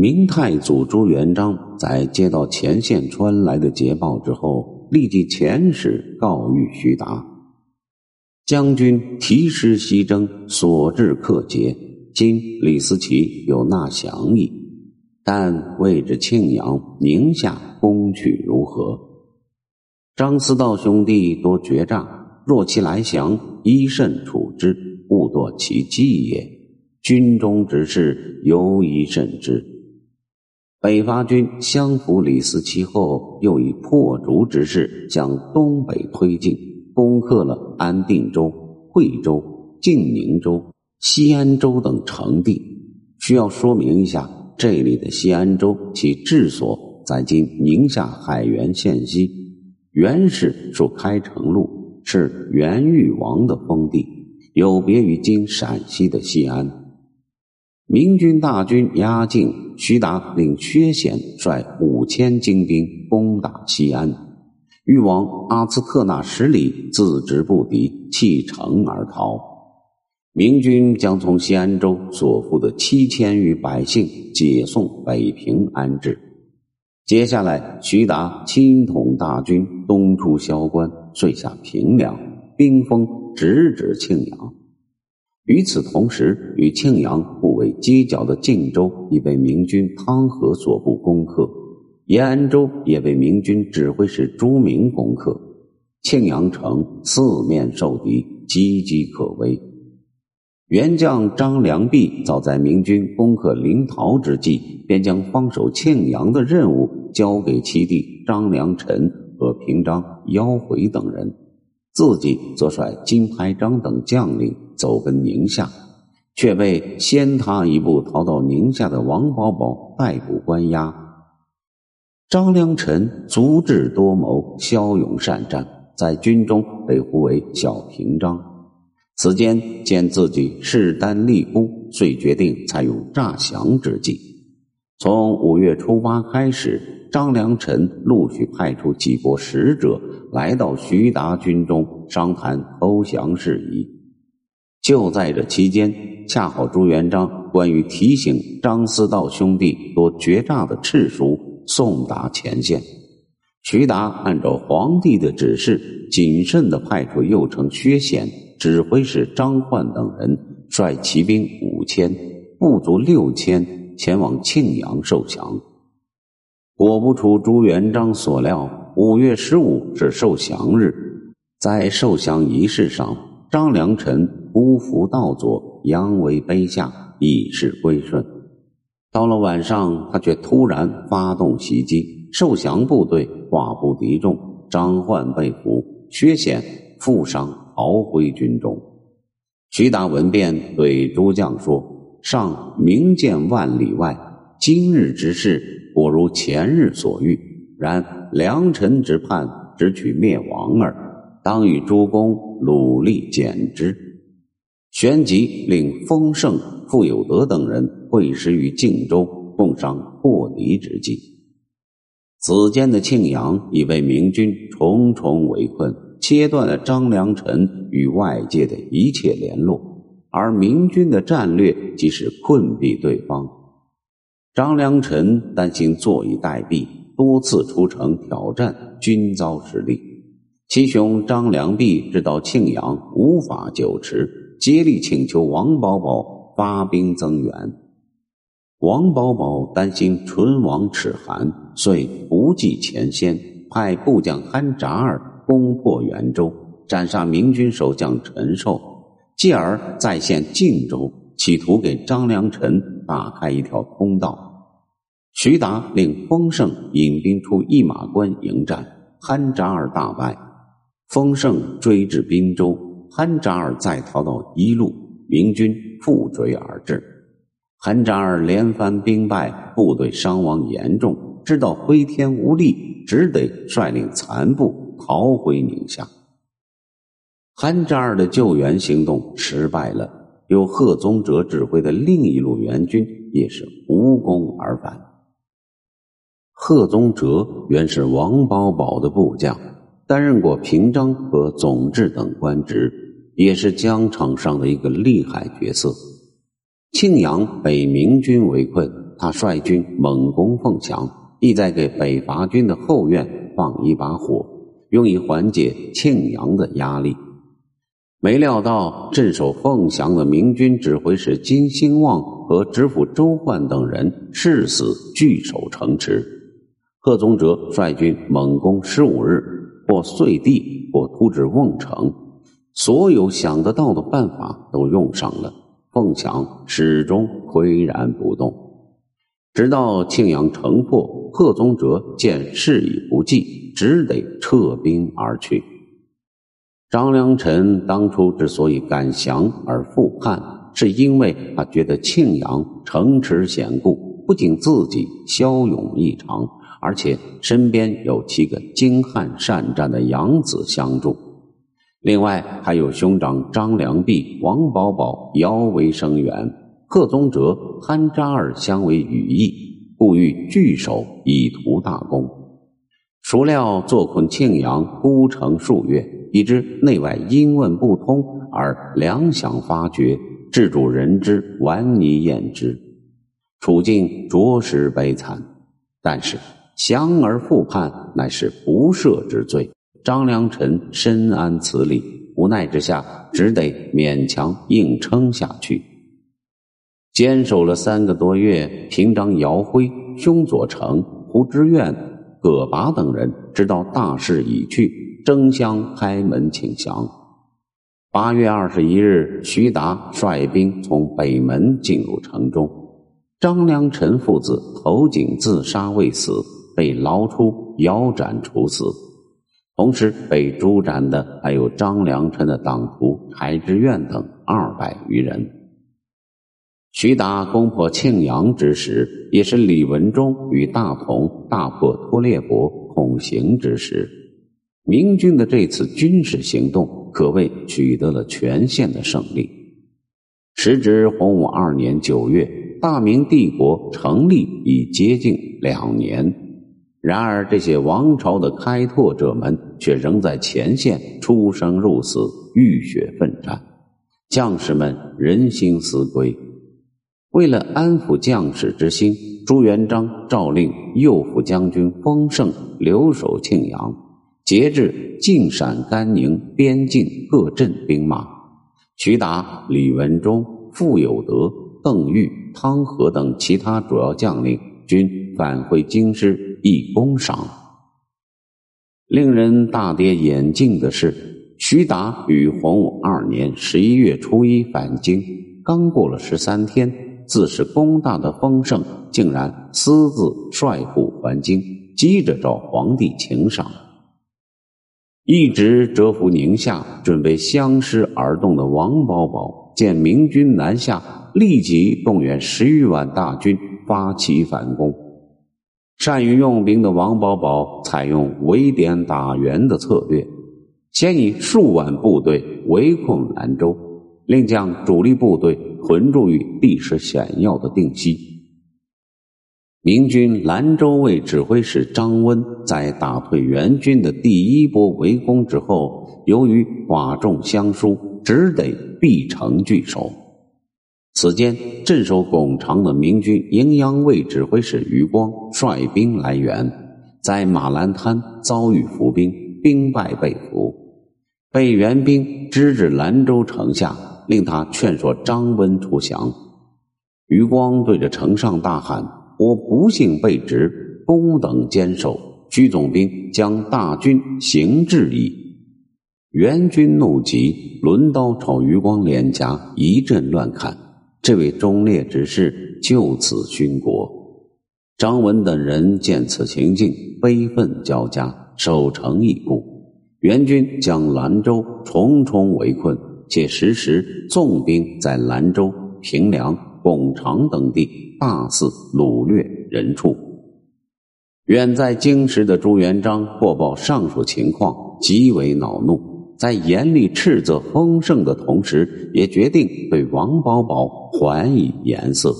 明太祖朱元璋在接到前线传来的捷报之后，立即遣使告谕徐达：“将军提师西征，所至克捷。今李思齐有纳降意，但未知庆阳、宁夏攻取如何？”张思道兄弟多决战，若其来降，宜慎处之，勿堕其计也。军中之事，尤宜慎之。北伐军相扶李思齐后，又以破竹之势向东北推进，攻克了安定州、惠州、晋宁州、西安州等城地。需要说明一下，这里的西安州，其治所在今宁夏海原县西。原是属开城路，是元裕王的封地，有别于今陕西的西安。明军大军压境，徐达令薛显率五千精兵攻打西安，裕王阿兹特纳十里自知不敌，弃城而逃。明军将从西安州所负的七千余百姓解送北平安置。接下来，徐达亲统大军东出萧关，遂下平凉，兵锋直指庆阳。与此同时，与庆阳互为犄角的晋州已被明军汤和所部攻克，延安州也被明军指挥使朱明攻克，庆阳城四面受敌，岌岌可危。元将张良弼早在明军攻克临洮之际，便将防守庆阳的任务交给其弟张良臣和平章腰回等人，自己则率金排章等将领走奔宁夏，却被先他一步逃到宁夏的王保保逮捕关押。张良臣足智多谋，骁勇善战，在军中被呼为小平章。此间见自己势单力孤，遂决定采用诈降之计。从五月初八开始，张良臣陆续派出几波使者来到徐达军中商谈投降事宜。就在这期间，恰好朱元璋关于提醒张思道兄弟多决诈的敕书送达前线，徐达按照皇帝的指示，谨慎地派出右丞薛显。指挥使张焕等人率骑兵五千，部卒六千前往庆阳受降。果不出朱元璋所料，五月十五是受降日。在受降仪式上，张良臣匍匐道左，扬威卑下，以示归顺。到了晚上，他却突然发动袭击，受降部队寡不敌众，张焕被俘，薛显负伤。逃回军中，徐达闻变，对诸将说：“上明见万里外，今日之事如前日所遇。然良臣之叛，只取灭亡耳。当与诸公努力减之。”旋即令丰盛、傅有德等人会师于靖州，共商破敌之计。此间的庆阳已被明军重重围困。切断了张良臣与外界的一切联络，而明军的战略即是困毙对方。张良臣担心坐以待毙，多次出城挑战，均遭失利。其兄张良弼知道庆阳无法久持，竭力请求王保保发兵增援。王保保担心唇亡齿寒，遂不计前嫌，派部将韩札儿。攻破元州，斩杀明军守将陈寿，继而再现晋州，企图给张良臣打开一条通道。徐达令丰盛引兵出一马关迎战，憨扎尔大败。丰盛追至滨州，憨扎尔再逃到一路，明军复追而至。憨扎尔连番兵败，部队伤亡严重，知道挥天无力，只得率领残部。逃回宁夏，韩扎尔的救援行动失败了。由贺宗哲指挥的另一路援军也是无功而返。贺宗哲原是王保保的部将，担任过平章和总制等官职，也是疆场上的一个厉害角色。庆阳被明军围困，他率军猛攻凤翔，意在给北伐军的后院放一把火，用以缓解庆阳的压力。没料到镇守凤翔的明军指挥使金兴旺和知府周焕等人誓死据守城池。贺宗哲率军猛攻十五日，或碎地，或突至瓮城，所有想得到的办法都用上了。凤翔始终岿然不动，直到庆阳城破，贺宗哲见事已不济，只得撤兵而去。张良臣当初之所以敢降而复叛，是因为他觉得庆阳城池险固，不仅自己骁勇异常，而且身边有七个精悍善战的养子相助。另外还有兄长张良弼、王保保遥为声援，贺宗哲、潘扎尔相为羽翼，故欲聚首以图大功。孰料坐困庆阳，孤城数月，以知内外因问不通，而粮饷发觉，治主人之顽泥厌之，处境着实悲惨。但是降而复叛，乃是不赦之罪。张良臣深谙此理，无奈之下，只得勉强硬撑下去。坚守了三个多月，平章姚辉、兄左成、胡知苑、葛拔等人知道大势已去，争相开门请降。八月二十一日，徐达率兵从北门进入城中，张良臣父子投井自杀未死，被捞出腰斩处死。同时被诛斩的还有张良臣的党徒柴之愿等二百余人。徐达攻破庆阳之时，也是李文忠与大同大破托列国、孔行之时。明军的这次军事行动可谓取得了全线的胜利。时值洪武二年九月，大明帝国成立已接近两年。然而，这些王朝的开拓者们却仍在前线出生入死、浴血奋战，将士们人心思归。为了安抚将士之心，朱元璋诏令右副将军丰盛留守庆阳，节制晋陕甘宁边境各镇兵马。徐达、李文忠、傅有德、邓愈、汤和等其他主要将领均返回京师。一封赏。令人大跌眼镜的是，徐达于洪武二年十一月初一返京，刚过了十三天，自是功大的丰盛竟然私自率部还京，急着找皇帝请赏。一直蛰伏宁夏，准备相师而动的王保保，见明军南下，立即动员十余万大军发起反攻。善于用兵的王保保采用围点打援的策略，先以数万部队围困兰州，另将主力部队屯驻于地势险要的定西。明军兰州卫指挥使张温在打退元军的第一波围攻之后，由于寡众相疏，只得闭城据守。此间，镇守巩长的明军营阳卫指挥使余光率兵来援，在马兰滩遭遇伏兵，兵败被俘，被援兵支至兰州城下，令他劝说张温出降。余光对着城上大喊：“我不幸被执，公等坚守，徐总兵将大军行至矣。”援军怒极，抡刀朝余光脸颊一阵乱砍。这位忠烈之士就此殉国。张文等人见此情境，悲愤交加，守城已固。元军将兰州重重围困，且时时纵兵在兰州、平凉、巩长等地大肆掳掠人畜。远在京师的朱元璋获报上述情况，极为恼怒。在严厉斥责丰盛的同时，也决定对王宝宝还以颜色。